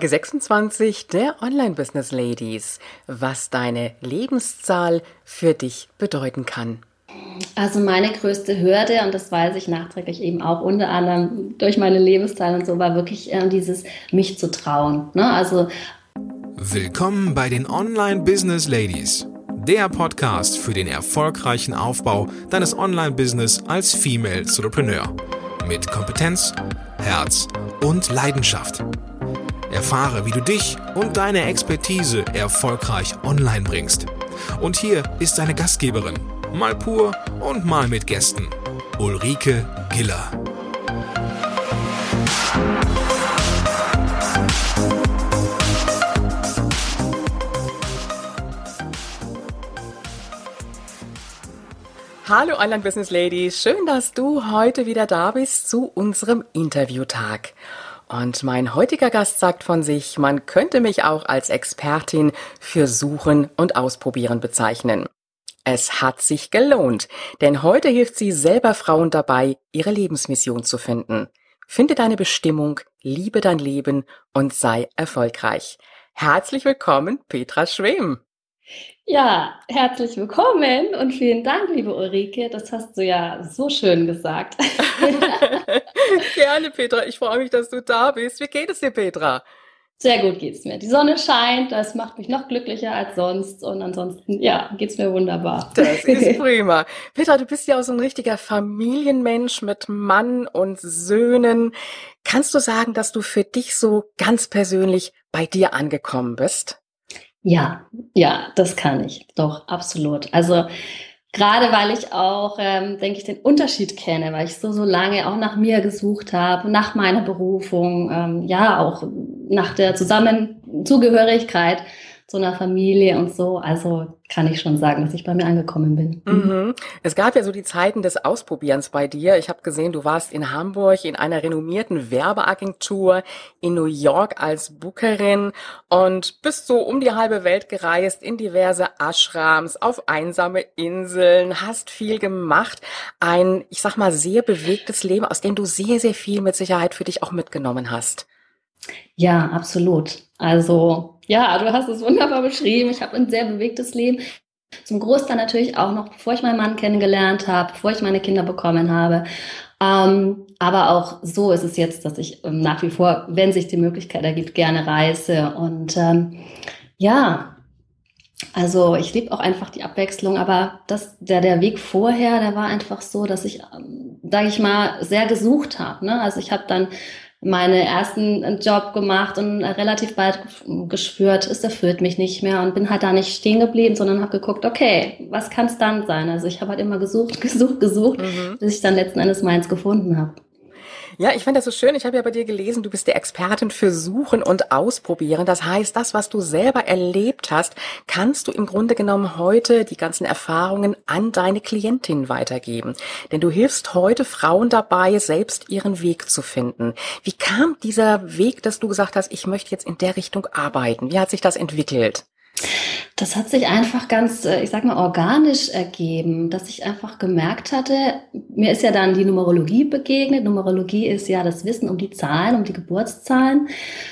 26 der Online Business Ladies, was deine Lebenszahl für dich bedeuten kann. Also meine größte Hürde, und das weiß ich nachträglich eben auch unter anderem durch meine Lebenszahl und so, war wirklich äh, dieses mich zu trauen. Ne? Also Willkommen bei den Online Business Ladies, der Podcast für den erfolgreichen Aufbau deines Online-Business als Female Entrepreneur mit Kompetenz, Herz und Leidenschaft. Erfahre, wie du dich und deine Expertise erfolgreich online bringst. Und hier ist deine Gastgeberin, mal pur und mal mit Gästen, Ulrike Giller. Hallo Online Business Ladies, schön, dass du heute wieder da bist zu unserem Interviewtag. Und mein heutiger Gast sagt von sich, man könnte mich auch als Expertin für Suchen und Ausprobieren bezeichnen. Es hat sich gelohnt, denn heute hilft sie selber Frauen dabei, ihre Lebensmission zu finden. Finde deine Bestimmung, liebe dein Leben und sei erfolgreich. Herzlich willkommen, Petra Schwem. Ja, herzlich willkommen und vielen Dank, liebe Ulrike. Das hast du ja so schön gesagt. Gerne, Petra. Ich freue mich, dass du da bist. Wie geht es dir, Petra? Sehr gut geht's mir. Die Sonne scheint, das macht mich noch glücklicher als sonst und ansonsten, ja, geht's mir wunderbar. Das ist prima. Petra, du bist ja auch so ein richtiger Familienmensch mit Mann und Söhnen. Kannst du sagen, dass du für dich so ganz persönlich bei dir angekommen bist? Ja, ja, das kann ich. Doch, absolut. Also gerade weil ich auch, ähm, denke ich, den Unterschied kenne, weil ich so, so lange auch nach mir gesucht habe, nach meiner Berufung, ähm, ja, auch nach der Zusammenzugehörigkeit zu einer Familie und so. Also kann ich schon sagen, dass ich bei mir angekommen bin. Mhm. Es gab ja so die Zeiten des Ausprobierens bei dir. Ich habe gesehen, du warst in Hamburg in einer renommierten Werbeagentur, in New York als Bookerin und bist so um die halbe Welt gereist, in diverse Ashrams, auf einsame Inseln, hast viel gemacht. Ein, ich sag mal, sehr bewegtes Leben, aus dem du sehr, sehr viel mit Sicherheit für dich auch mitgenommen hast. Ja, absolut. Also ja, du hast es wunderbar beschrieben. Ich habe ein sehr bewegtes Leben. Zum Großteil natürlich auch noch, bevor ich meinen Mann kennengelernt habe, bevor ich meine Kinder bekommen habe. Ähm, aber auch so ist es jetzt, dass ich ähm, nach wie vor, wenn sich die Möglichkeit ergibt, gerne reise. Und ähm, ja, also ich liebe auch einfach die Abwechslung, aber das, der, der Weg vorher, der war einfach so, dass ich, ähm, sage ich mal, sehr gesucht habe. Ne? Also ich habe dann meine ersten Job gemacht und relativ bald gespürt, es erfüllt mich nicht mehr und bin halt da nicht stehen geblieben, sondern habe geguckt, okay, was kann es dann sein? Also ich habe halt immer gesucht, gesucht, gesucht, mhm. bis ich dann letzten Endes meins gefunden habe. Ja, ich finde das so schön. Ich habe ja bei dir gelesen, du bist die Expertin für Suchen und Ausprobieren. Das heißt, das, was du selber erlebt hast, kannst du im Grunde genommen heute die ganzen Erfahrungen an deine Klientin weitergeben. Denn du hilfst heute Frauen dabei, selbst ihren Weg zu finden. Wie kam dieser Weg, dass du gesagt hast, ich möchte jetzt in der Richtung arbeiten? Wie hat sich das entwickelt? Das hat sich einfach ganz, äh, ich sag mal, organisch ergeben, dass ich einfach gemerkt hatte, mir ist ja dann die Numerologie begegnet. Numerologie ist ja das Wissen um die Zahlen, um die Geburtszahlen,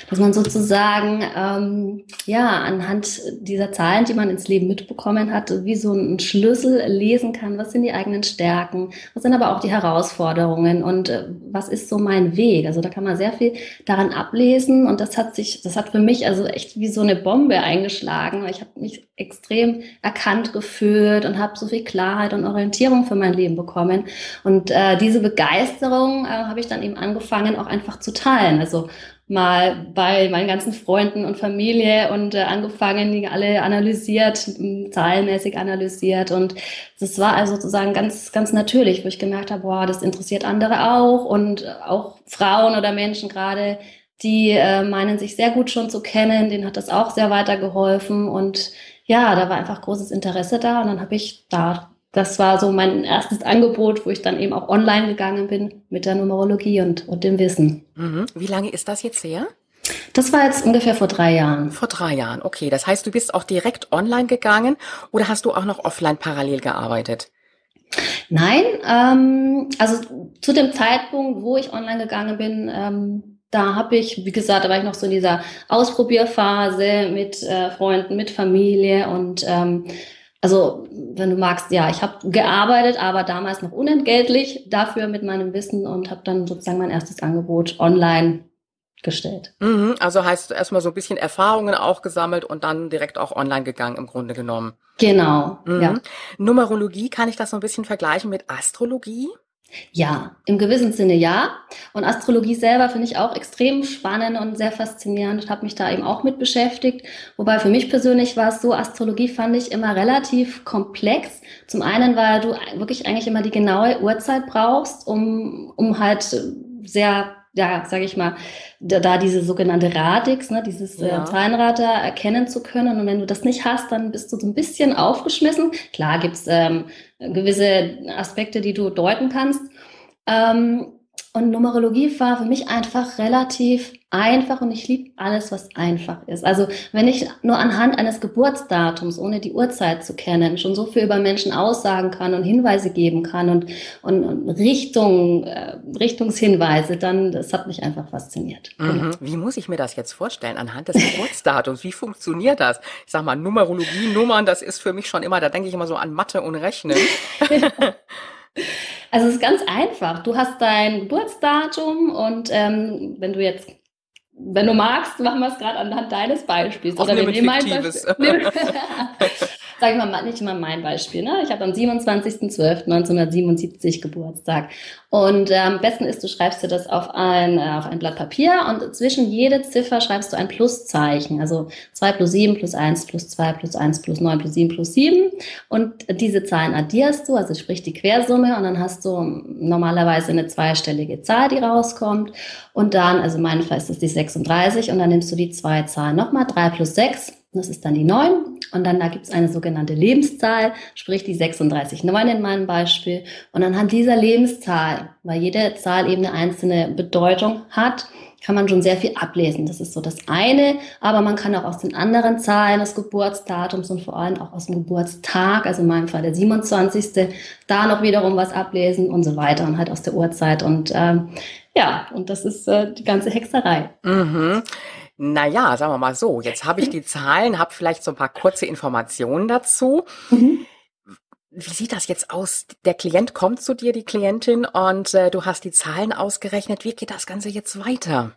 dass man sozusagen, ähm, ja, anhand dieser Zahlen, die man ins Leben mitbekommen hat, wie so einen Schlüssel lesen kann, was sind die eigenen Stärken, was sind aber auch die Herausforderungen und äh, was ist so mein Weg. Also da kann man sehr viel daran ablesen und das hat sich, das hat für mich also echt wie so eine Bombe eingeschlagen. Ich habe mich extrem erkannt gefühlt und habe so viel Klarheit und Orientierung für mein Leben bekommen. Und äh, diese Begeisterung äh, habe ich dann eben angefangen, auch einfach zu teilen. Also mal bei meinen ganzen Freunden und Familie und äh, angefangen, die alle analysiert, zahlenmäßig analysiert. Und das war also sozusagen ganz, ganz natürlich, wo ich gemerkt habe, boah, das interessiert andere auch und auch Frauen oder Menschen gerade, die äh, meinen sich sehr gut schon zu kennen, denen hat das auch sehr weitergeholfen und ja, da war einfach großes Interesse da und dann habe ich da, das war so mein erstes Angebot, wo ich dann eben auch online gegangen bin mit der Numerologie und, und dem Wissen. Mhm. Wie lange ist das jetzt her? Das war jetzt ungefähr vor drei Jahren. Vor drei Jahren, okay. Das heißt, du bist auch direkt online gegangen oder hast du auch noch offline parallel gearbeitet? Nein, ähm, also zu dem Zeitpunkt, wo ich online gegangen bin, ähm, da habe ich, wie gesagt, da war ich noch so in dieser Ausprobierphase mit äh, Freunden, mit Familie und ähm, also wenn du magst, ja, ich habe gearbeitet, aber damals noch unentgeltlich dafür mit meinem Wissen und habe dann sozusagen mein erstes Angebot online gestellt. Mhm, also heißt erstmal so ein bisschen Erfahrungen auch gesammelt und dann direkt auch online gegangen im Grunde genommen. Genau. Mhm. Ja. Numerologie kann ich das so ein bisschen vergleichen mit Astrologie? Ja, im gewissen Sinne ja. Und Astrologie selber finde ich auch extrem spannend und sehr faszinierend und habe mich da eben auch mit beschäftigt. Wobei für mich persönlich war es so, Astrologie fand ich immer relativ komplex. Zum einen, weil du wirklich eigentlich immer die genaue Uhrzeit brauchst, um, um halt sehr ja, sage ich mal, da, da diese sogenannte Radix, ne, dieses äh, ja. äh, Zahlenrad da erkennen zu können. Und wenn du das nicht hast, dann bist du so ein bisschen aufgeschmissen. Klar gibt's ähm, gewisse Aspekte, die du deuten kannst. Ähm, und Numerologie war für mich einfach relativ einfach und ich liebe alles, was einfach ist. Also wenn ich nur anhand eines Geburtsdatums, ohne die Uhrzeit zu kennen, schon so viel über Menschen aussagen kann und Hinweise geben kann und, und, und Richtung, äh, Richtungshinweise, dann das hat mich einfach fasziniert. Mhm. Genau. Wie muss ich mir das jetzt vorstellen anhand des Geburtsdatums? Wie funktioniert das? Ich sag mal, Numerologie, Nummern, das ist für mich schon immer, da denke ich immer so an Mathe und Rechnen. Also es ist ganz einfach. Du hast dein Geburtsdatum und ähm, wenn du jetzt, wenn du magst, machen wir es gerade anhand deines Beispiels. Oder wir nehmen ein Beispiel. sage ich mal, nicht mal mein Beispiel. Ne? Ich habe am 27.12.1977 Geburtstag. Und äh, am besten ist, du schreibst dir das auf ein, äh, auf ein Blatt Papier und zwischen jede Ziffer schreibst du ein Pluszeichen. Also 2 plus 7 plus 1 plus 2 plus 1 plus 9 plus 7 plus 7. Und diese Zahlen addierst du, also sprich die Quersumme und dann hast du normalerweise eine zweistellige Zahl, die rauskommt. Und dann, also in meinem Fall ist das die 36 und dann nimmst du die zwei Zahlen nochmal, 3 plus 6 das ist dann die 9. Und dann da gibt es eine sogenannte Lebenszahl, sprich die 36,9 in meinem Beispiel. Und anhand dieser Lebenszahl, weil jede Zahl eben eine einzelne Bedeutung hat, kann man schon sehr viel ablesen. Das ist so das eine. Aber man kann auch aus den anderen Zahlen des Geburtsdatums und vor allem auch aus dem Geburtstag, also in meinem Fall der 27., da noch wiederum was ablesen und so weiter und halt aus der Uhrzeit. Und ähm, ja, und das ist äh, die ganze Hexerei. Mhm. Naja, sagen wir mal so, jetzt habe ich die Zahlen, habe vielleicht so ein paar kurze Informationen dazu. Mhm. Wie sieht das jetzt aus? Der Klient kommt zu dir, die Klientin, und äh, du hast die Zahlen ausgerechnet. Wie geht das Ganze jetzt weiter?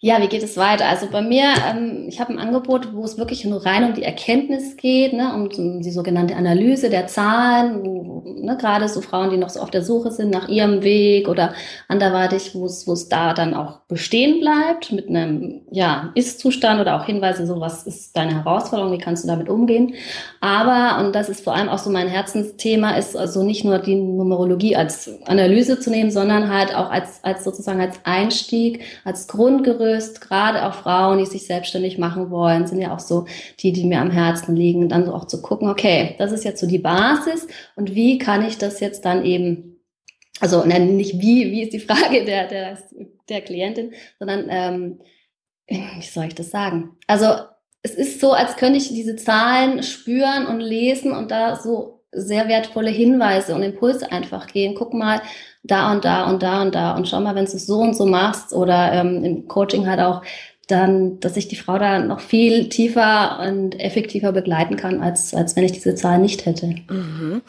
Ja, wie geht es weiter? Also bei mir, ähm, ich habe ein Angebot, wo es wirklich nur rein um die Erkenntnis geht, ne, um, um die sogenannte Analyse der Zahlen, ne, gerade so Frauen, die noch so auf der Suche sind nach ihrem Weg oder anderweitig, wo es, wo es da dann auch bestehen bleibt mit einem ja, Ist-Zustand oder auch Hinweise, so was ist deine Herausforderung, wie kannst du damit umgehen. Aber, und das ist vor allem auch so mein Herzensthema, ist also nicht nur die Numerologie als Analyse zu nehmen, sondern halt auch als, als sozusagen als Einstieg, als Grundgerüst gelöst. Gerade auch Frauen, die sich selbstständig machen wollen, sind ja auch so die, die mir am Herzen liegen. dann so auch zu gucken, okay, das ist jetzt so die Basis und wie kann ich das jetzt dann eben, also nicht wie, wie ist die Frage der, der, der Klientin, sondern ähm, wie soll ich das sagen? Also es ist so, als könnte ich diese Zahlen spüren und lesen und da so sehr wertvolle Hinweise und Impulse einfach gehen. Guck mal, da und da und da und da und schau mal, wenn du es so und so machst oder ähm, im Coaching halt auch, dann, dass ich die Frau da noch viel tiefer und effektiver begleiten kann, als, als wenn ich diese Zahl nicht hätte. Mhm.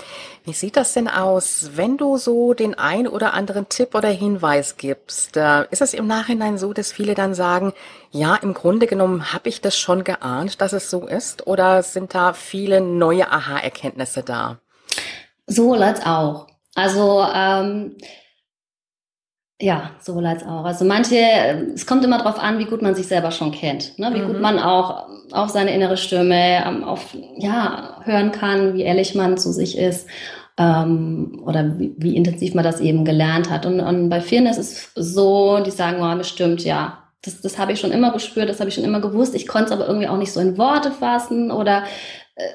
Wie sieht das denn aus, wenn du so den ein oder anderen Tipp oder Hinweis gibst? Äh, ist es im Nachhinein so, dass viele dann sagen, ja, im Grunde genommen habe ich das schon geahnt, dass es so ist? Oder sind da viele neue Aha-Erkenntnisse da? Sowohl als auch. Also ähm, ja, sowohl als auch. Also manche, es kommt immer darauf an, wie gut man sich selber schon kennt, ne? wie mhm. gut man auch auf seine innere Stimme, ähm, auf ja hören kann, wie ehrlich man zu sich ist ähm, oder wie, wie intensiv man das eben gelernt hat. Und, und bei vielen ist es so, die sagen, oh, bestimmt, ja, das, das habe ich schon immer gespürt, das habe ich schon immer gewusst. Ich konnte es aber irgendwie auch nicht so in Worte fassen oder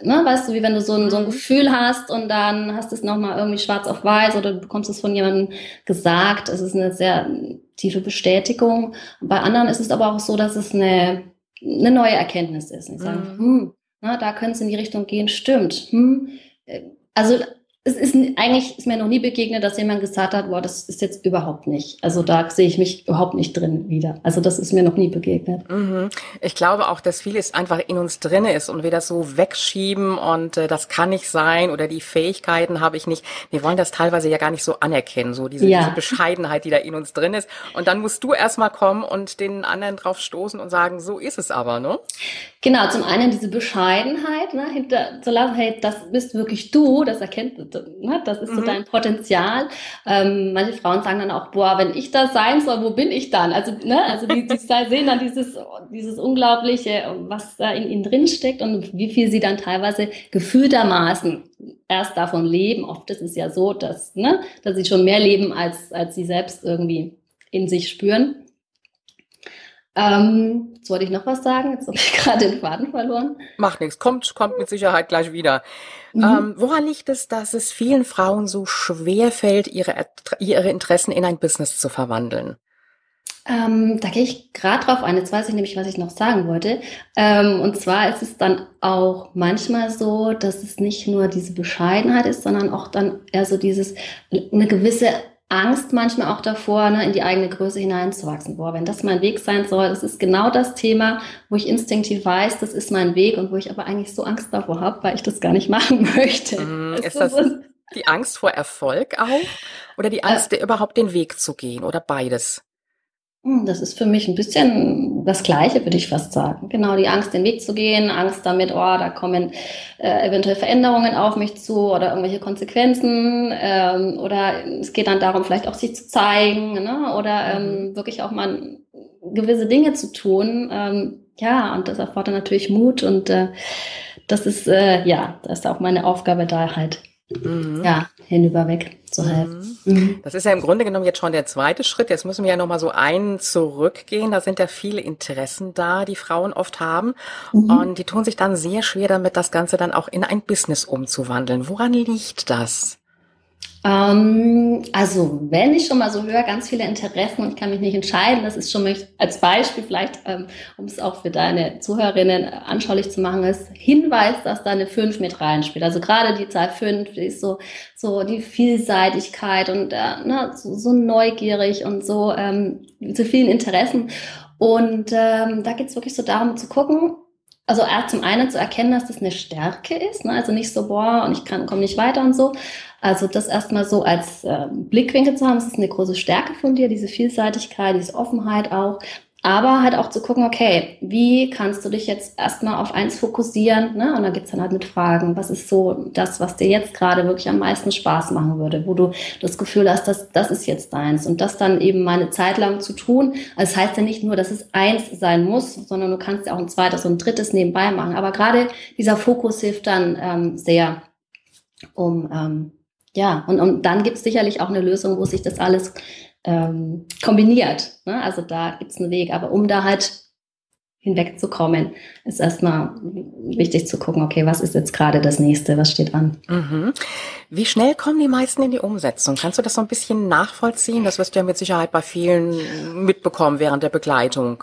ne, weißt du, wie wenn du so ein, so ein mhm. Gefühl hast und dann hast du es nochmal irgendwie schwarz auf weiß oder du bekommst es von jemandem gesagt. Es ist eine sehr tiefe Bestätigung. Bei anderen ist es aber auch so, dass es eine, eine neue Erkenntnis ist. Und ich sage, mhm. hm, na, da könnte es in die Richtung gehen, stimmt. Hm. Äh, also es ist eigentlich ist mir noch nie begegnet, dass jemand gesagt hat, boah, das ist jetzt überhaupt nicht. Also da sehe ich mich überhaupt nicht drin wieder. Also das ist mir noch nie begegnet. Mhm. Ich glaube auch, dass vieles einfach in uns drinne ist und wir das so wegschieben und äh, das kann nicht sein oder die Fähigkeiten habe ich nicht. Wir wollen das teilweise ja gar nicht so anerkennen, so diese, ja. diese Bescheidenheit, die da in uns drin ist. Und dann musst du erstmal kommen und den anderen drauf stoßen und sagen, so ist es aber, ne? Genau, zum einen diese Bescheidenheit, ne, hinter zu lassen, hey, das bist wirklich du, das erkennt, ne, das ist mhm. so dein Potenzial. Ähm, manche Frauen sagen dann auch, boah, wenn ich das sein soll, wo bin ich dann? Also, ne, also die, die sehen dann dieses, dieses Unglaubliche, was da in ihnen drin steckt und wie viel sie dann teilweise gefühltermaßen erst davon leben. Oft ist es ja so, dass, ne, dass sie schon mehr leben, als, als sie selbst irgendwie in sich spüren. Ähm, jetzt wollte ich noch was sagen, jetzt habe ich gerade den Faden verloren. Macht nichts, kommt, kommt mit Sicherheit gleich wieder. Mhm. Ähm, woran liegt es, dass es vielen Frauen so schwer fällt, ihre, ihre Interessen in ein Business zu verwandeln? Ähm, da gehe ich gerade drauf ein. Jetzt weiß ich nämlich, was ich noch sagen wollte. Ähm, und zwar ist es dann auch manchmal so, dass es nicht nur diese Bescheidenheit ist, sondern auch dann eher so dieses, eine gewisse Angst manchmal auch davor, ne, in die eigene Größe hineinzuwachsen. Boah, wenn das mein Weg sein soll, das ist genau das Thema, wo ich instinktiv weiß, das ist mein Weg und wo ich aber eigentlich so Angst davor habe, weil ich das gar nicht machen möchte. Mm, ist das die Angst vor Erfolg auch oder die Angst, äh, überhaupt den Weg zu gehen oder beides? Hm, das ist für mich ein bisschen das Gleiche, würde ich fast sagen. Genau, die Angst, den Weg zu gehen, Angst damit, oh, da kommen äh, eventuell Veränderungen auf mich zu oder irgendwelche Konsequenzen. Ähm, oder es geht dann darum, vielleicht auch sich zu zeigen ne? oder ähm, mhm. wirklich auch mal gewisse Dinge zu tun. Ähm, ja, und das erfordert natürlich Mut und äh, das ist, äh, ja, das ist auch meine Aufgabe da halt mhm. ja, hinüber weg zu helfen. Mhm. mhm. Das ist ja im Grunde genommen jetzt schon der zweite Schritt. Jetzt müssen wir ja nochmal so einen zurückgehen. Da sind ja viele Interessen da, die Frauen oft haben. Mhm. Und die tun sich dann sehr schwer damit, das Ganze dann auch in ein Business umzuwandeln. Woran liegt das? Ähm, also, wenn ich schon mal so höre, ganz viele Interessen und ich kann mich nicht entscheiden, das ist schon mal als Beispiel vielleicht, ähm, um es auch für deine Zuhörerinnen anschaulich zu machen, ist Hinweis, dass da eine 5 mit reinspielt. Also gerade die Zahl 5, die ist so, so die Vielseitigkeit und äh, ne, so, so neugierig und so ähm, zu vielen Interessen. Und ähm, da geht es wirklich so darum zu gucken, also zum einen zu erkennen, dass das eine Stärke ist, ne? also nicht so, boah, und ich kann komme nicht weiter und so. Also das erstmal so als äh, Blickwinkel zu haben, das ist eine große Stärke von dir, diese Vielseitigkeit, diese Offenheit auch. Aber halt auch zu gucken, okay, wie kannst du dich jetzt erstmal auf eins fokussieren? Ne? Und dann geht's dann halt mit Fragen, was ist so das, was dir jetzt gerade wirklich am meisten Spaß machen würde, wo du das Gefühl hast, dass das ist jetzt deins. Und das dann eben mal eine Zeit lang zu tun. Also das heißt ja nicht nur, dass es eins sein muss, sondern du kannst ja auch ein zweites und ein drittes nebenbei machen. Aber gerade dieser Fokus hilft dann ähm, sehr, um ähm, ja, und, und dann gibt's sicherlich auch eine Lösung, wo sich das alles ähm, kombiniert. Ne? Also da gibt's einen Weg. Aber um da halt hinwegzukommen, ist erstmal wichtig zu gucken, okay, was ist jetzt gerade das nächste, was steht an. Mhm. Wie schnell kommen die meisten in die Umsetzung? Kannst du das so ein bisschen nachvollziehen? Das wirst du ja mit Sicherheit bei vielen mitbekommen während der Begleitung.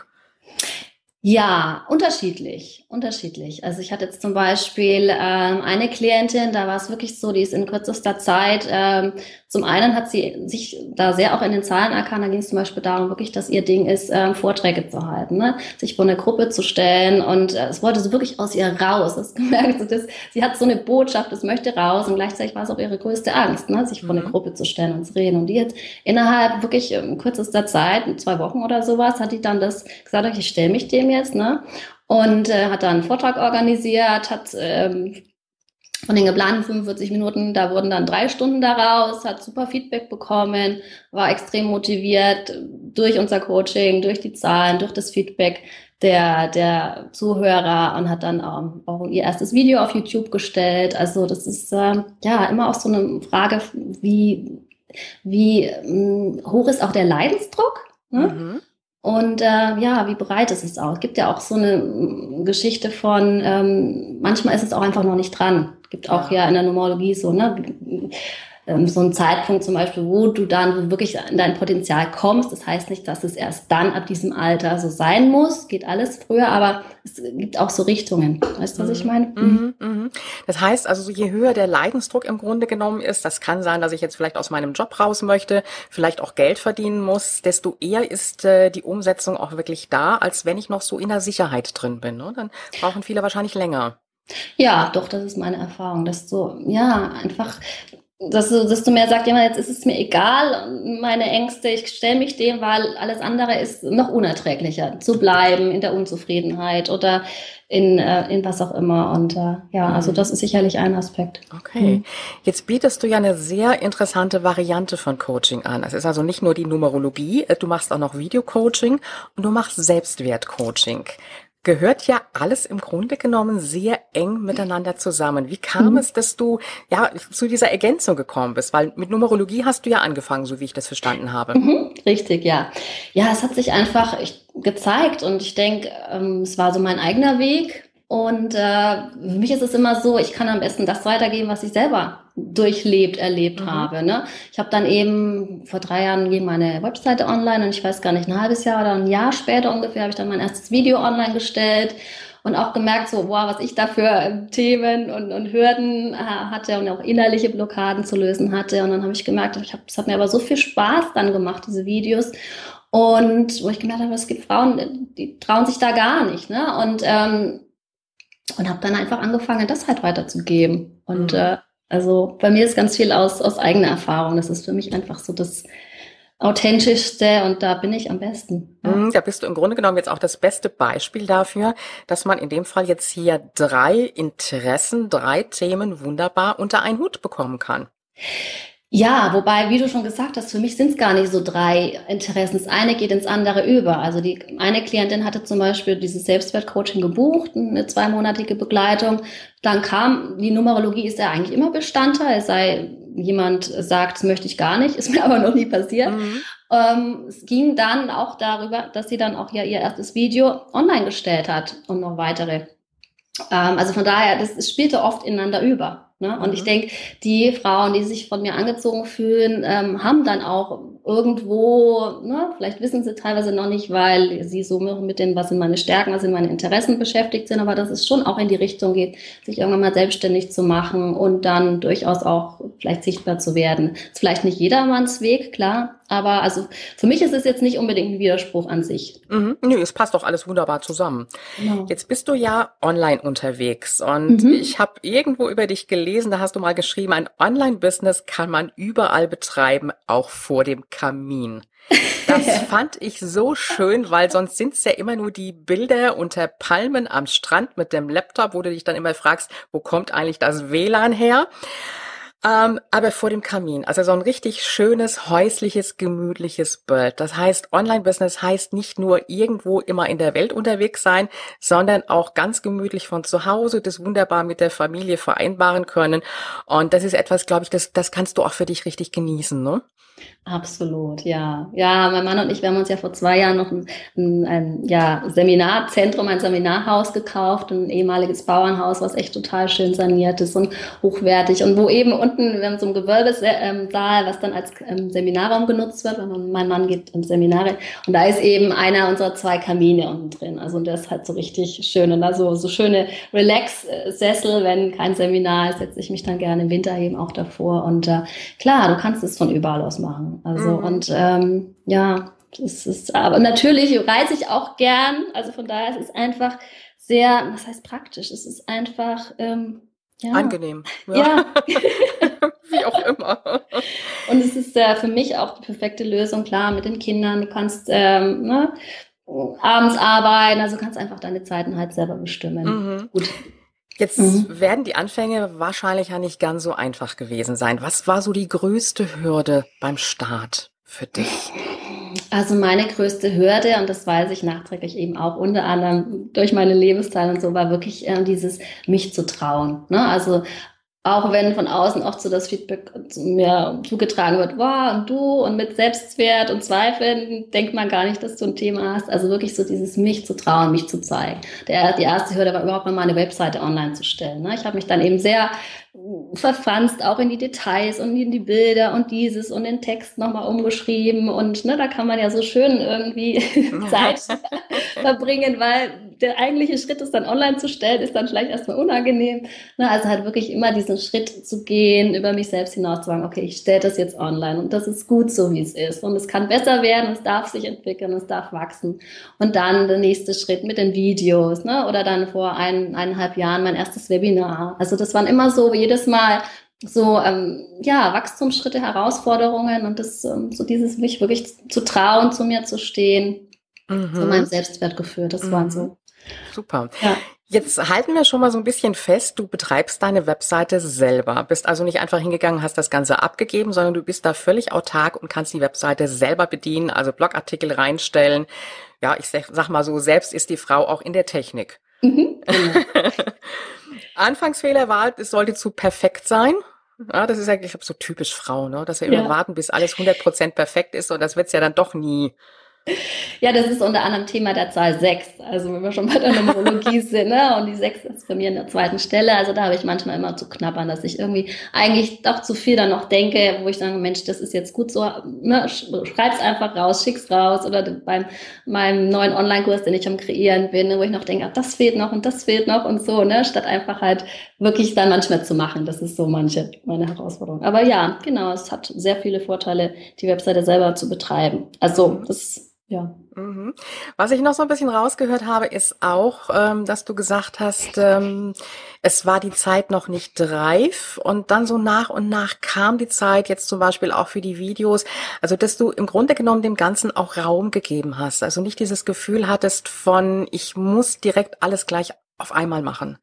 Ja, unterschiedlich, unterschiedlich. Also ich hatte jetzt zum Beispiel ähm, eine Klientin, da war es wirklich so, die ist in kürzester Zeit ähm, zum einen hat sie sich da sehr auch in den Zahlen erkannt. Da ging es zum Beispiel darum, wirklich, dass ihr Ding ist, ähm, Vorträge zu halten, ne? sich vor eine Gruppe zu stellen. Und äh, es wollte so wirklich aus ihr raus. Das gemerkt, so, das, sie hat so eine Botschaft, es möchte raus. Und gleichzeitig war es auch ihre größte Angst, ne? sich vor eine mhm. Gruppe zu stellen und zu reden. Und die jetzt innerhalb wirklich ähm, kürzester Zeit, zwei Wochen oder sowas, hat die dann das gesagt, okay, ich stelle mich dem jetzt. Ne? Und äh, hat dann einen Vortrag organisiert, hat ähm, von den geplanten 45 Minuten, da wurden dann drei Stunden daraus, hat super Feedback bekommen, war extrem motiviert durch unser Coaching, durch die Zahlen, durch das Feedback der, der Zuhörer und hat dann ähm, auch ihr erstes Video auf YouTube gestellt. Also das ist äh, ja immer auch so eine Frage, wie, wie ähm, hoch ist auch der Leidensdruck? Ne? Mhm. Und äh, ja, wie breit ist es auch? Es gibt ja auch so eine Geschichte von, ähm, manchmal ist es auch einfach noch nicht dran. Gibt auch ja, in der Numerologie so, ne? Ähm, so ein Zeitpunkt zum Beispiel, wo du dann wirklich in dein Potenzial kommst. Das heißt nicht, dass es erst dann ab diesem Alter so sein muss. Geht alles früher, aber es gibt auch so Richtungen. Weißt du, was ich meine? Mhm, mhm. Das heißt also, je höher der Leidensdruck im Grunde genommen ist, das kann sein, dass ich jetzt vielleicht aus meinem Job raus möchte, vielleicht auch Geld verdienen muss, desto eher ist äh, die Umsetzung auch wirklich da, als wenn ich noch so in der Sicherheit drin bin. Ne? Dann brauchen viele wahrscheinlich länger. Ja, doch, das ist meine Erfahrung, dass so, ja, einfach, dass du, dass du mir sagst, ja, jetzt ist es mir egal, meine Ängste, ich stelle mich dem, weil alles andere ist noch unerträglicher, zu bleiben in der Unzufriedenheit oder in, äh, in was auch immer. Und äh, ja, also mhm. das ist sicherlich ein Aspekt. Okay. Mhm. Jetzt bietest du ja eine sehr interessante Variante von Coaching an. Es ist also nicht nur die Numerologie, äh, du machst auch noch Videocoaching und du machst Selbstwertcoaching gehört ja alles im Grunde genommen sehr eng miteinander zusammen. Wie kam mhm. es, dass du ja zu dieser Ergänzung gekommen bist? Weil mit Numerologie hast du ja angefangen, so wie ich das verstanden habe. Mhm, richtig, ja. Ja, es hat sich einfach gezeigt und ich denke, ähm, es war so mein eigener Weg. Und äh, für mich ist es immer so, ich kann am besten das weitergeben, was ich selber durchlebt, erlebt mhm. habe. Ne? Ich habe dann eben vor drei Jahren ging meine Webseite online und ich weiß gar nicht, ein halbes Jahr oder ein Jahr später ungefähr habe ich dann mein erstes Video online gestellt und auch gemerkt, so, wow, was ich da für Themen und, und Hürden hatte und auch innerliche Blockaden zu lösen hatte. Und dann habe ich gemerkt, ich hab, es hat mir aber so viel Spaß dann gemacht, diese Videos. Und wo ich gemerkt habe, es gibt Frauen, die trauen sich da gar nicht. Ne? Und ähm, und habe dann einfach angefangen, das halt weiterzugeben. Und mhm. äh, also bei mir ist ganz viel aus, aus eigener Erfahrung. Das ist für mich einfach so das authentischste und da bin ich am besten. Ja. Mhm, da bist du im Grunde genommen jetzt auch das beste Beispiel dafür, dass man in dem Fall jetzt hier drei Interessen, drei Themen wunderbar unter einen Hut bekommen kann. Ja, wobei, wie du schon gesagt hast, für mich sind es gar nicht so drei Interessen. Das eine geht ins andere über. Also die eine Klientin hatte zum Beispiel dieses Selbstwertcoaching gebucht, eine zweimonatige Begleitung. Dann kam, die Numerologie ist ja eigentlich immer Bestandteil, es sei jemand sagt, das möchte ich gar nicht, ist mir aber noch nie passiert. Mhm. Ähm, es ging dann auch darüber, dass sie dann auch ja ihr erstes Video online gestellt hat und noch weitere. Ähm, also von daher, das, das spielte oft ineinander über. Ne? Und mhm. ich denke, die Frauen, die sich von mir angezogen fühlen, ähm, haben dann auch irgendwo, ne, vielleicht wissen sie teilweise noch nicht, weil sie so mit dem, was sind meine Stärken, was sind meine Interessen beschäftigt sind, aber dass es schon auch in die Richtung geht, sich irgendwann mal selbstständig zu machen und dann durchaus auch vielleicht sichtbar zu werden. ist vielleicht nicht jedermanns Weg, klar, aber also für mich ist es jetzt nicht unbedingt ein Widerspruch an sich. Mhm. Nö, es passt doch alles wunderbar zusammen. Genau. Jetzt bist du ja online unterwegs und mhm. ich habe irgendwo über dich gelesen, da hast du mal geschrieben, ein Online-Business kann man überall betreiben, auch vor dem Kamin. Das fand ich so schön, weil sonst sind es ja immer nur die Bilder unter Palmen am Strand mit dem Laptop, wo du dich dann immer fragst, wo kommt eigentlich das WLAN her? Ähm, aber vor dem Kamin. Also so ein richtig schönes, häusliches, gemütliches Bild. Das heißt, Online-Business heißt nicht nur irgendwo immer in der Welt unterwegs sein, sondern auch ganz gemütlich von zu Hause, das wunderbar mit der Familie vereinbaren können. Und das ist etwas, glaube ich, das, das kannst du auch für dich richtig genießen, ne? Absolut, ja. Ja, mein Mann und ich, wir haben uns ja vor zwei Jahren noch ein, ein, ein ja, Seminarzentrum, ein Seminarhaus gekauft, ein ehemaliges Bauernhaus, was echt total schön saniert ist und hochwertig und wo eben unten, wir haben so ein Gewölbesaal, was dann als ähm, Seminarraum genutzt wird, und mein Mann geht in Seminare und da ist eben einer unserer zwei Kamine unten drin. Also und der ist halt so richtig schön und da so, so schöne Relax-Sessel, wenn kein Seminar ist, setze ich mich dann gerne im Winter eben auch davor und äh, klar, du kannst es von überall aus machen. Also mhm. und ähm, ja, das ist, aber natürlich reise ich auch gern. Also von daher es ist einfach sehr, was heißt praktisch? Es ist einfach ähm, ja. angenehm. Ja. ja. Wie auch immer. Und es ist äh, für mich auch die perfekte Lösung, klar, mit den Kindern. Du kannst ähm, ne, abends arbeiten, also kannst einfach deine Zeiten halt selber bestimmen. Mhm. Gut. Jetzt mhm. werden die Anfänge wahrscheinlich ja nicht ganz so einfach gewesen sein. Was war so die größte Hürde beim Start für dich? Also meine größte Hürde, und das weiß ich nachträglich eben auch unter anderem durch meine Lebenszeit und so, war wirklich äh, dieses mich zu trauen. Ne? Also auch wenn von außen oft so das Feedback zu mir zugetragen wird, wow, und du und mit Selbstwert und Zweifeln denkt man gar nicht, dass du ein Thema hast. Also wirklich so dieses mich zu trauen, mich zu zeigen. Der, die erste Hürde war überhaupt mal meine Webseite online zu stellen. Ne? Ich habe mich dann eben sehr verfranst auch in die Details und in die Bilder und dieses und den Text nochmal umgeschrieben. Und ne, da kann man ja so schön irgendwie Zeit verbringen, weil der eigentliche Schritt, es dann online zu stellen, ist dann vielleicht erstmal unangenehm. Ne, also halt wirklich immer diesen Schritt zu gehen, über mich selbst hinaus zu sagen, okay, ich stelle das jetzt online und das ist gut so, wie es ist. Und es kann besser werden, es darf sich entwickeln, es darf wachsen. Und dann der nächste Schritt mit den Videos, ne? oder dann vor ein, eineinhalb Jahren mein erstes Webinar. Also das waren immer so jedes Mal so ähm, ja Wachstumsschritte, Herausforderungen und das ähm, so dieses mich wirklich zu trauen, zu mir zu stehen, mhm. zu meinem Selbstwertgefühl. Das mhm. waren so Super. Ja. Jetzt halten wir schon mal so ein bisschen fest, du betreibst deine Webseite selber. Bist also nicht einfach hingegangen, hast das Ganze abgegeben, sondern du bist da völlig autark und kannst die Webseite selber bedienen, also Blogartikel reinstellen. Ja, ich sag, mal so, selbst ist die Frau auch in der Technik. Mhm. Anfangsfehler war, es sollte zu perfekt sein. Ja, das ist ja, ich glaube, so typisch Frau, ne? dass wir ja. immer warten, bis alles 100% perfekt ist und das wird's ja dann doch nie. Ja, das ist unter anderem Thema der Zahl 6. Also wenn wir schon bei der Numerologie sind, ne? und die 6 ist bei mir an der zweiten Stelle. Also da habe ich manchmal immer zu knabbern, dass ich irgendwie eigentlich doch zu viel dann noch denke, wo ich sage, Mensch, das ist jetzt gut so, ne? schreib's einfach raus, schick's raus. Oder beim meinem neuen Online-Kurs, den ich am Kreieren bin, wo ich noch denke, ach, das fehlt noch und das fehlt noch und so, ne? statt einfach halt wirklich dann manchmal zu machen. Das ist so manche meine Herausforderung. Aber ja, genau, es hat sehr viele Vorteile, die Webseite selber zu betreiben. Also das ja. Mhm. Was ich noch so ein bisschen rausgehört habe, ist auch, ähm, dass du gesagt hast, ähm, es war die Zeit noch nicht reif und dann so nach und nach kam die Zeit, jetzt zum Beispiel auch für die Videos, also dass du im Grunde genommen dem Ganzen auch Raum gegeben hast, also nicht dieses Gefühl hattest von, ich muss direkt alles gleich auf einmal machen.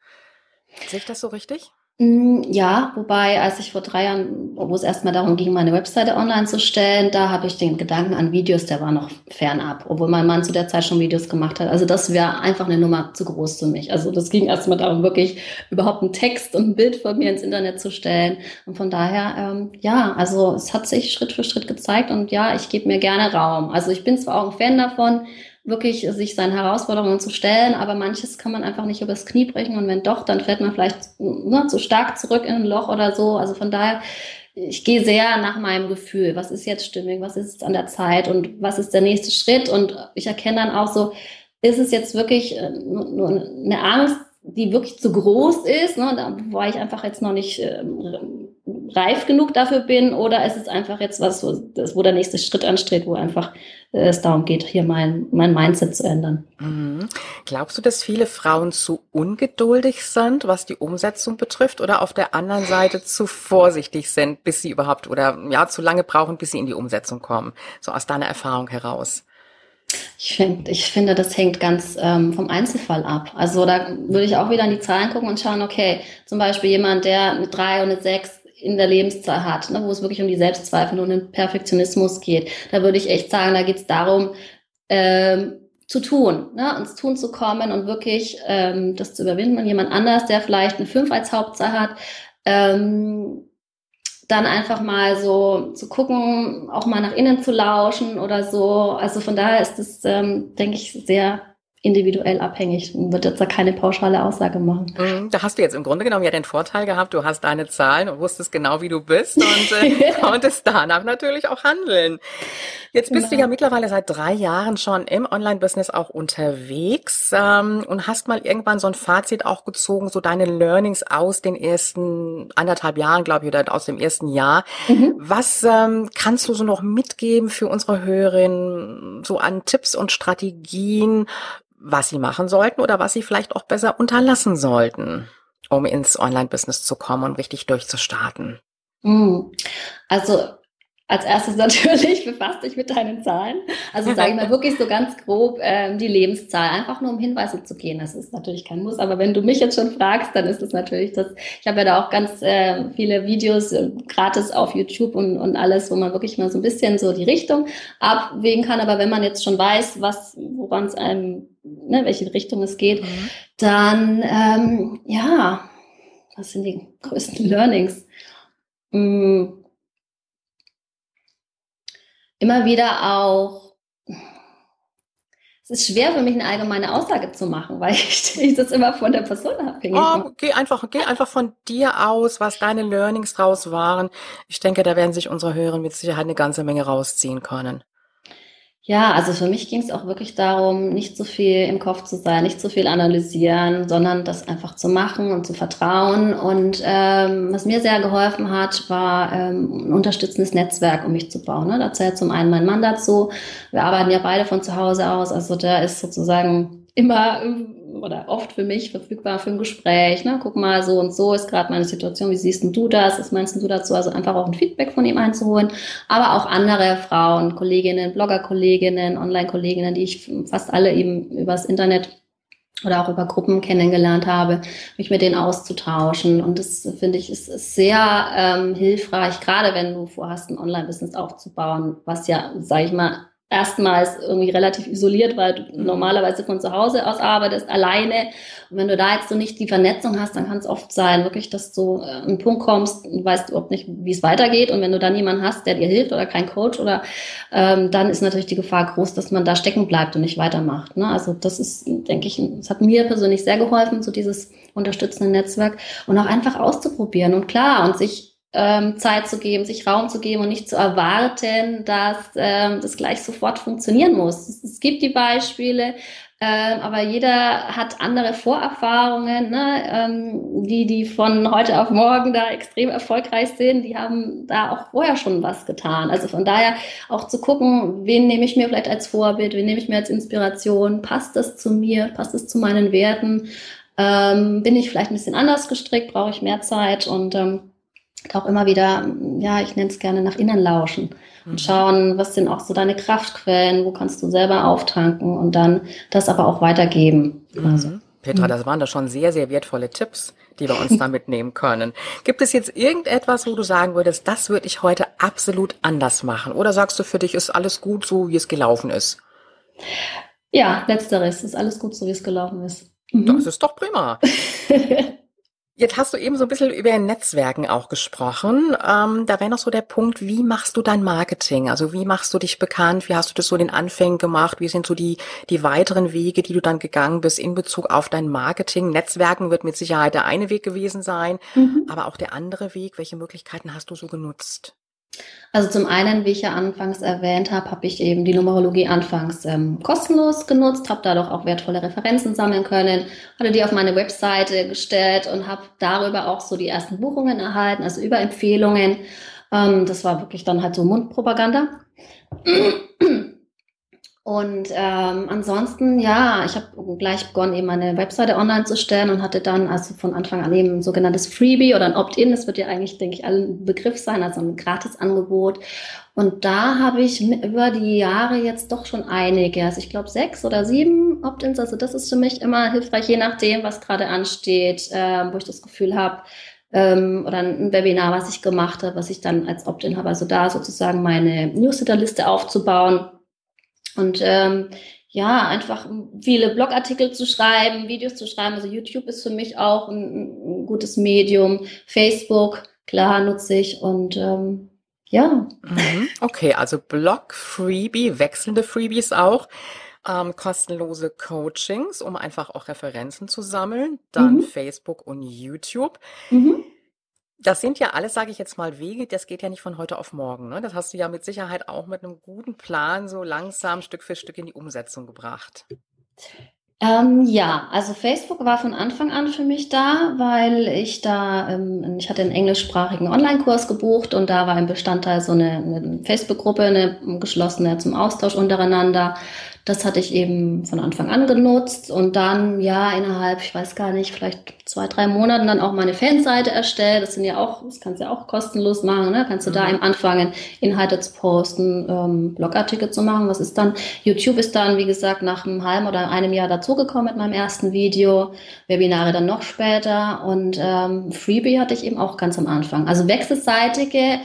Sehe ich das so richtig? Mm, ja, wobei, als ich vor drei Jahren, wo es erstmal darum ging, meine Webseite online zu stellen, da habe ich den Gedanken an Videos, der war noch fernab, obwohl mein Mann zu der Zeit schon Videos gemacht hat. Also das wäre einfach eine Nummer zu groß für mich. Also das ging erstmal darum, wirklich überhaupt einen Text und ein Bild von mir ins Internet zu stellen. Und von daher, ähm, ja, also es hat sich Schritt für Schritt gezeigt und ja, ich gebe mir gerne Raum. Also ich bin zwar auch ein Fan davon, wirklich sich seinen Herausforderungen zu stellen, aber manches kann man einfach nicht übers Knie brechen und wenn doch, dann fällt man vielleicht ne, zu stark zurück in ein Loch oder so. Also von daher, ich gehe sehr nach meinem Gefühl. Was ist jetzt stimmig? Was ist an der Zeit? Und was ist der nächste Schritt? Und ich erkenne dann auch so, ist es jetzt wirklich äh, nur eine Angst, die wirklich zu groß ist, ne, da, ich einfach jetzt noch nicht ähm, reif genug dafür bin, oder ist es einfach jetzt was, wo, das, wo der nächste Schritt anstrebt, wo einfach äh, es darum geht, hier mein, mein Mindset zu ändern. Mhm. Glaubst du, dass viele Frauen zu ungeduldig sind, was die Umsetzung betrifft, oder auf der anderen Seite zu vorsichtig sind, bis sie überhaupt, oder ja, zu lange brauchen, bis sie in die Umsetzung kommen? So aus deiner Erfahrung heraus. Ich finde, ich finde, das hängt ganz ähm, vom Einzelfall ab. Also da würde ich auch wieder an die Zahlen gucken und schauen, okay, zum Beispiel jemand, der eine drei und eine sechs in der Lebenszahl hat, ne, wo es wirklich um die Selbstzweifel und den Perfektionismus geht. Da würde ich echt sagen, da geht es darum, ähm, zu tun, ne, ins Tun zu kommen und wirklich ähm, das zu überwinden. Und jemand anders, der vielleicht eine fünf als Hauptzahl hat, ähm, dann einfach mal so zu gucken, auch mal nach innen zu lauschen oder so. Also von daher ist es, ähm, denke ich, sehr individuell abhängig und wird jetzt da keine pauschale Aussage machen. Mhm, da hast du jetzt im Grunde genommen ja den Vorteil gehabt, du hast deine Zahlen und wusstest genau, wie du bist und äh, konntest danach natürlich auch handeln. Jetzt bist genau. du ja mittlerweile seit drei Jahren schon im Online-Business auch unterwegs ähm, und hast mal irgendwann so ein Fazit auch gezogen, so deine Learnings aus den ersten anderthalb Jahren, glaube ich, oder aus dem ersten Jahr. Mhm. Was ähm, kannst du so noch mitgeben für unsere Hörerinnen, so an Tipps und Strategien, was sie machen sollten oder was sie vielleicht auch besser unterlassen sollten, um ins Online-Business zu kommen und richtig durchzustarten? Hm. Also als erstes natürlich befasst dich mit deinen Zahlen. Also sage ich mal wirklich so ganz grob ähm, die Lebenszahl, einfach nur um Hinweise zu gehen. Das ist natürlich kein Muss, aber wenn du mich jetzt schon fragst, dann ist es natürlich das. Ich habe ja da auch ganz äh, viele Videos äh, gratis auf YouTube und, und alles, wo man wirklich mal so ein bisschen so die Richtung abwägen kann. Aber wenn man jetzt schon weiß, was, woran es einem, ne, welche Richtung es geht, mhm. dann ähm, ja, was sind die größten Learnings? Hm immer wieder auch es ist schwer für mich, eine allgemeine Aussage zu machen, weil ich, ich das immer von der Person abhängig oh, Geh einfach, geh einfach von dir aus, was deine Learnings draus waren. Ich denke, da werden sich unsere Hörer mit Sicherheit eine ganze Menge rausziehen können. Ja, also für mich ging es auch wirklich darum, nicht so viel im Kopf zu sein, nicht so viel analysieren, sondern das einfach zu machen und zu vertrauen. Und ähm, was mir sehr geholfen hat, war ähm, ein unterstützendes Netzwerk, um mich zu bauen. Ne? Da zählt zum einen mein Mann dazu. Wir arbeiten ja beide von zu Hause aus, also der ist sozusagen immer oder oft für mich verfügbar für ein Gespräch. Ne? Guck mal, so und so ist gerade meine Situation. Wie siehst du das? Was meinst du dazu? Also einfach auch ein Feedback von ihm einzuholen. Aber auch andere Frauen, Kolleginnen, Blogger-Kolleginnen, Online-Kolleginnen, die ich fast alle eben übers Internet oder auch über Gruppen kennengelernt habe, mich mit denen auszutauschen. Und das finde ich ist, sehr ähm, hilfreich, gerade wenn du vorhast, ein Online-Business aufzubauen, was ja, sage ich mal, erstmals irgendwie relativ isoliert, weil du mhm. normalerweise von zu Hause aus arbeitest, alleine. Und wenn du da jetzt so nicht die Vernetzung hast, dann kann es oft sein, wirklich, dass du äh, an einen Punkt kommst und weißt überhaupt nicht, wie es weitergeht. Und wenn du dann jemanden hast, der dir hilft oder kein Coach oder ähm, dann ist natürlich die Gefahr groß, dass man da stecken bleibt und nicht weitermacht. Ne? Also das ist, denke ich, es hat mir persönlich sehr geholfen, so dieses unterstützende Netzwerk und auch einfach auszuprobieren. Und klar, und sich ähm, Zeit zu geben, sich Raum zu geben und nicht zu erwarten, dass ähm, das gleich sofort funktionieren muss. Es, es gibt die Beispiele, ähm, aber jeder hat andere Vorerfahrungen, ne? ähm, die, die von heute auf morgen da extrem erfolgreich sind, die haben da auch vorher schon was getan. Also von daher auch zu gucken, wen nehme ich mir vielleicht als Vorbild, wen nehme ich mir als Inspiration, passt das zu mir, passt es zu meinen Werten, ähm, bin ich vielleicht ein bisschen anders gestrickt, brauche ich mehr Zeit und ähm, auch immer wieder, ja, ich nenne es gerne nach innen lauschen und mhm. schauen, was sind auch so deine Kraftquellen, wo kannst du selber auftanken und dann das aber auch weitergeben. Mhm. Also, Petra, mhm. das waren da schon sehr, sehr wertvolle Tipps, die wir uns da mitnehmen können. Gibt es jetzt irgendetwas, wo du sagen würdest, das würde ich heute absolut anders machen? Oder sagst du, für dich ist alles gut, so wie es gelaufen ist? Ja, letzteres, ist alles gut, so wie es gelaufen ist. Mhm. Das ist doch prima. Jetzt hast du eben so ein bisschen über Netzwerken auch gesprochen. Ähm, da wäre noch so der Punkt, wie machst du dein Marketing? Also wie machst du dich bekannt? Wie hast du das so in den Anfängen gemacht? Wie sind so die, die weiteren Wege, die du dann gegangen bist in Bezug auf dein Marketing? Netzwerken wird mit Sicherheit der eine Weg gewesen sein, mhm. aber auch der andere Weg. Welche Möglichkeiten hast du so genutzt? Also zum einen, wie ich ja anfangs erwähnt habe, habe ich eben die Numerologie anfangs ähm, kostenlos genutzt, habe dadurch auch wertvolle Referenzen sammeln können, hatte die auf meine Webseite gestellt und habe darüber auch so die ersten Buchungen erhalten, also über Empfehlungen. Ähm, das war wirklich dann halt so Mundpropaganda. Und ähm, ansonsten, ja, ich habe gleich begonnen, eben meine Webseite online zu stellen und hatte dann also von Anfang an eben ein sogenanntes Freebie oder ein Opt-in. Das wird ja eigentlich, denke ich, allen Begriff sein, also ein Gratisangebot. Und da habe ich über die Jahre jetzt doch schon einige, also ich glaube sechs oder sieben Opt-ins. Also das ist für mich immer hilfreich, je nachdem, was gerade ansteht, äh, wo ich das Gefühl habe, ähm, oder ein Webinar, was ich gemacht habe, was ich dann als Opt-in habe. Also da sozusagen meine Newsletter-Liste aufzubauen und ähm, ja, einfach viele Blogartikel zu schreiben, Videos zu schreiben. Also YouTube ist für mich auch ein, ein gutes Medium. Facebook, klar, nutze ich und ähm, ja. Mhm. Okay, also Blog, Freebie, wechselnde Freebies auch. Ähm, kostenlose Coachings, um einfach auch Referenzen zu sammeln. Dann mhm. Facebook und YouTube. Mhm. Das sind ja alles, sage ich jetzt mal, Wege, das geht ja nicht von heute auf morgen. Ne? Das hast du ja mit Sicherheit auch mit einem guten Plan so langsam Stück für Stück in die Umsetzung gebracht. Ähm, ja, also Facebook war von Anfang an für mich da, weil ich da, ähm, ich hatte einen englischsprachigen Online-Kurs gebucht und da war ein Bestandteil so eine, eine Facebook-Gruppe, eine geschlossene zum Austausch untereinander. Das hatte ich eben von Anfang an genutzt und dann, ja, innerhalb, ich weiß gar nicht, vielleicht zwei, drei Monaten dann auch meine Fanseite erstellt. Das sind ja auch, das kannst du ja auch kostenlos machen, ne? Kannst du da mhm. eben anfangen, Inhalte zu posten, ähm, Blogartikel zu machen. Was ist dann? YouTube ist dann, wie gesagt, nach einem halben oder einem Jahr dazugekommen mit meinem ersten Video, Webinare dann noch später und ähm, Freebie hatte ich eben auch ganz am Anfang. Also wechselseitige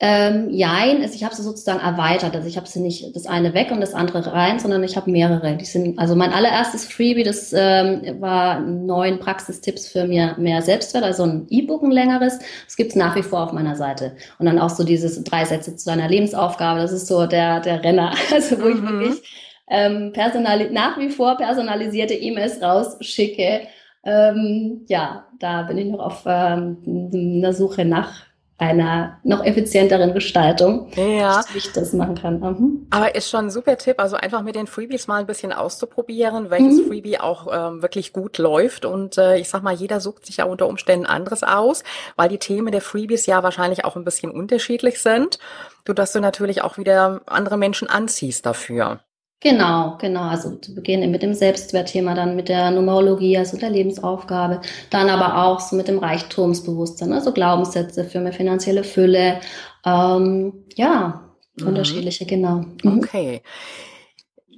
ähm, jein, also ich habe sie sozusagen erweitert. Also ich habe sie nicht das eine weg und das andere rein, sondern ich habe mehrere. Die sind, also mein allererstes Freebie, das ähm, war neun Praxistipps für mir mehr Selbstwert, also ein E-Book, ein längeres. Das gibt's nach wie vor auf meiner Seite. Und dann auch so dieses drei Sätze zu seiner Lebensaufgabe, das ist so der, der Renner, also wo mhm. ich wirklich ähm, personali nach wie vor personalisierte E-Mails rausschicke. Ähm, ja, da bin ich noch auf ähm, einer Suche nach einer noch effizienteren Gestaltung, ja. wie ich das machen kann. Mhm. Aber ist schon ein super Tipp, also einfach mit den Freebies mal ein bisschen auszuprobieren, welches mhm. Freebie auch ähm, wirklich gut läuft. Und äh, ich sag mal, jeder sucht sich ja unter Umständen anderes aus, weil die Themen der Freebies ja wahrscheinlich auch ein bisschen unterschiedlich sind, so dass du natürlich auch wieder andere Menschen anziehst dafür. Genau, genau. Also zu Beginn mit dem Selbstwertthema, dann mit der Numerologie, also der Lebensaufgabe, dann aber auch so mit dem Reichtumsbewusstsein, also Glaubenssätze für mehr finanzielle Fülle. Ähm, ja, mhm. unterschiedliche, genau. Mhm. Okay.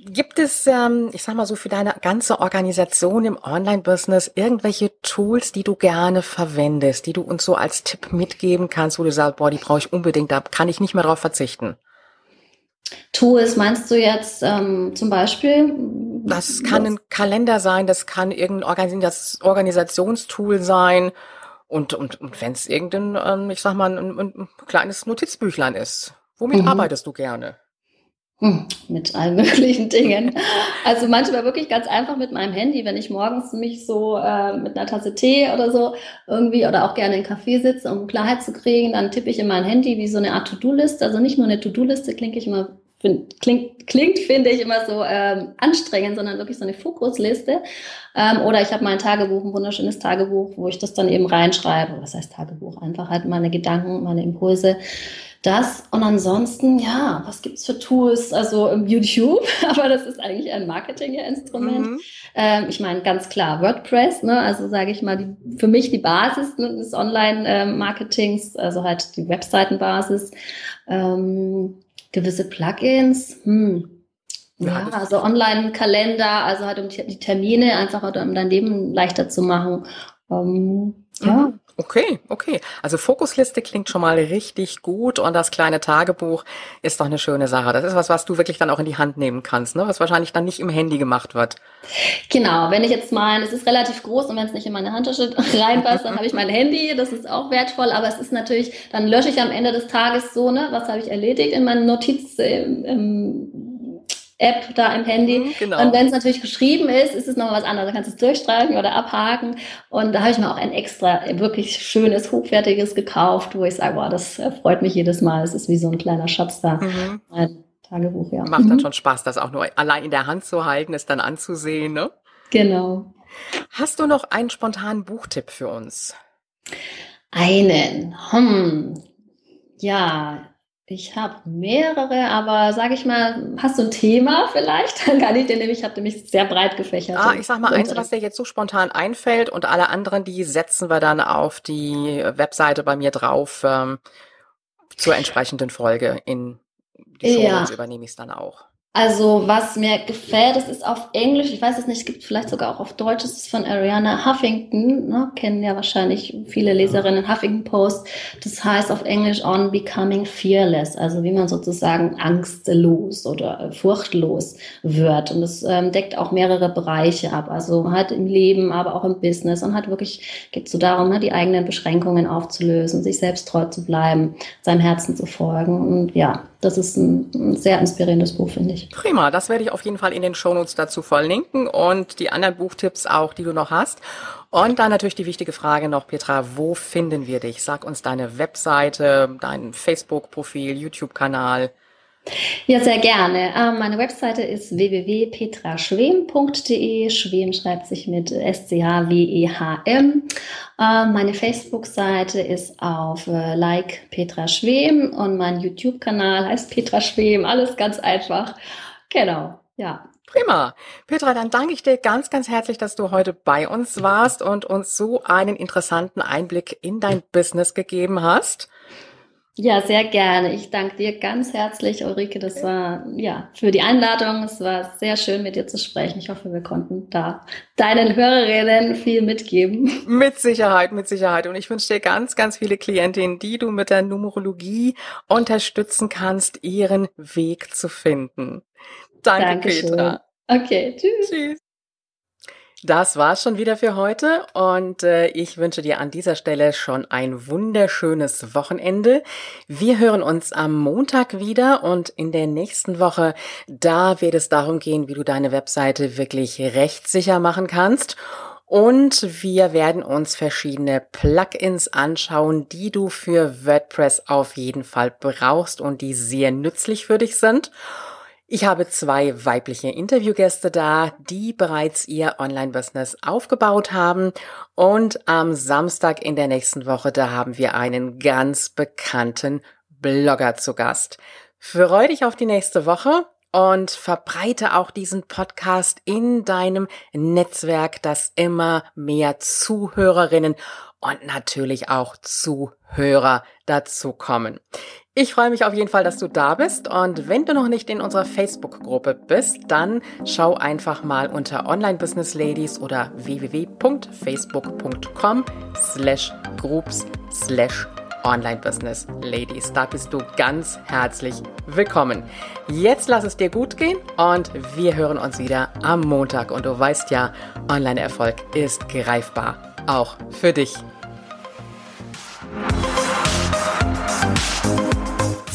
Gibt es, ähm, ich sag mal so, für deine ganze Organisation im Online-Business irgendwelche Tools, die du gerne verwendest, die du uns so als Tipp mitgeben kannst, wo du sagst, boah, die brauche ich unbedingt, da kann ich nicht mehr drauf verzichten? Tools meinst du jetzt ähm, zum Beispiel? Das kann ein Kalender sein, das kann irgendein Organis Organisationstool sein und, und, und wenn es irgendein, ähm, ich sag mal, ein, ein, kleines Notizbüchlein ist. Womit mhm. arbeitest du gerne? Hm, mit allen möglichen Dingen. Also manchmal wirklich ganz einfach mit meinem Handy, wenn ich morgens mich so äh, mit einer Tasse Tee oder so irgendwie oder auch gerne in Kaffee sitze, um Klarheit zu kriegen, dann tippe ich in mein Handy wie so eine Art To-Do-Liste. Also nicht nur eine To-Do-Liste, klingt ich immer find, klingt, klingt finde ich immer so ähm, anstrengend, sondern wirklich so eine Fokusliste. Ähm, oder ich habe mein Tagebuch, ein wunderschönes Tagebuch, wo ich das dann eben reinschreibe. Was heißt Tagebuch? Einfach halt meine Gedanken, meine Impulse das und ansonsten, ja, was gibt's für Tools? Also im YouTube, aber das ist eigentlich ein Marketing-Instrument. Mhm. Ähm, ich meine, ganz klar, WordPress, ne? also sage ich mal, die, für mich die Basis ne, des Online-Marketings, also halt die Webseitenbasis. Ähm, gewisse Plugins, hm. Ja, ja also Online-Kalender, also halt um die Termine einfach um dein Leben leichter zu machen. Ähm, ja. Mhm. Okay, okay. Also Fokusliste klingt schon mal richtig gut und das kleine Tagebuch ist doch eine schöne Sache. Das ist was, was du wirklich dann auch in die Hand nehmen kannst, ne? was wahrscheinlich dann nicht im Handy gemacht wird. Genau, wenn ich jetzt mal, es ist relativ groß und wenn es nicht in meine Handtasche reinpasst, dann habe ich mein Handy, das ist auch wertvoll, aber es ist natürlich, dann lösche ich am Ende des Tages so, ne, was habe ich erledigt in meinen Notiz, im App da im Handy. Mhm, genau. Und wenn es natürlich geschrieben ist, ist es noch was anderes. Da kannst du es durchstreichen oder abhaken. Und da habe ich mir auch ein extra, wirklich schönes, hochwertiges gekauft, wo ich sage, boah, das freut mich jedes Mal. Es ist wie so ein kleiner Schatz da. Mhm. Mein Tagebuch, ja. Macht mhm. dann schon Spaß, das auch nur allein in der Hand zu halten, es dann anzusehen, ne? Genau. Hast du noch einen spontanen Buchtipp für uns? Einen. Hm. Ja, ich habe mehrere, aber sage ich mal, hast du ein Thema vielleicht? Dann kann ich dir nämlich, ich habe nämlich sehr breit gefächert. Ah, ich sag mal eins, was dir jetzt so spontan einfällt und alle anderen, die setzen wir dann auf die Webseite bei mir drauf ähm, zur entsprechenden Folge. In die Show ja. übernehme ich es dann auch. Also was mir gefällt, es ist auf Englisch, ich weiß es nicht, es gibt vielleicht sogar auch auf Deutsch, es ist von Ariana Huffington, ne? kennen ja wahrscheinlich viele Leserinnen Huffington Post. Das heißt auf Englisch On Becoming Fearless, also wie man sozusagen angstlos oder furchtlos wird. Und es ähm, deckt auch mehrere Bereiche ab, also halt im Leben, aber auch im Business und halt wirklich geht es so darum, ne, die eigenen Beschränkungen aufzulösen, sich selbst treu zu bleiben, seinem Herzen zu folgen und ja, das ist ein, sehr inspirierendes Buch, finde ich. Prima, das werde ich auf jeden Fall in den Shownotes dazu verlinken und die anderen Buchtipps auch, die du noch hast. Und dann natürlich die wichtige Frage noch, Petra, wo finden wir dich? Sag uns deine Webseite, dein Facebook-Profil, YouTube-Kanal. Ja, sehr gerne. Ähm, meine Webseite ist www.petraschwem.de. Schwem schreibt sich mit S-C-H-W-E-H-M. Meine Facebook-Seite ist auf äh, Like Petra Schwem und mein YouTube-Kanal heißt Petra Schwem. Alles ganz einfach. Genau, ja. Prima. Petra, dann danke ich dir ganz, ganz herzlich, dass du heute bei uns warst und uns so einen interessanten Einblick in dein Business gegeben hast. Ja, sehr gerne. Ich danke dir ganz herzlich, Ulrike. Das war ja für die Einladung. Es war sehr schön, mit dir zu sprechen. Ich hoffe, wir konnten da deinen Hörerinnen viel mitgeben. Mit Sicherheit, mit Sicherheit. Und ich wünsche dir ganz, ganz viele Klientinnen, die du mit der Numerologie unterstützen kannst, ihren Weg zu finden. Danke, Dankeschön. Petra. Okay, tschüss. Tschüss. Das war's schon wieder für heute und äh, ich wünsche dir an dieser Stelle schon ein wunderschönes Wochenende. Wir hören uns am Montag wieder und in der nächsten Woche, da wird es darum gehen, wie du deine Webseite wirklich rechtssicher machen kannst. Und wir werden uns verschiedene Plugins anschauen, die du für WordPress auf jeden Fall brauchst und die sehr nützlich für dich sind. Ich habe zwei weibliche Interviewgäste da, die bereits ihr Online-Business aufgebaut haben. Und am Samstag in der nächsten Woche, da haben wir einen ganz bekannten Blogger zu Gast. Freu dich auf die nächste Woche und verbreite auch diesen Podcast in deinem Netzwerk, dass immer mehr Zuhörerinnen und natürlich auch Zuhörer dazu kommen. Ich freue mich auf jeden Fall, dass du da bist und wenn du noch nicht in unserer Facebook-Gruppe bist, dann schau einfach mal unter Online Business Ladies oder www.facebook.com slash groups slash Online Business Ladies. Da bist du ganz herzlich willkommen. Jetzt lass es dir gut gehen und wir hören uns wieder am Montag und du weißt ja, Online-Erfolg ist greifbar, auch für dich.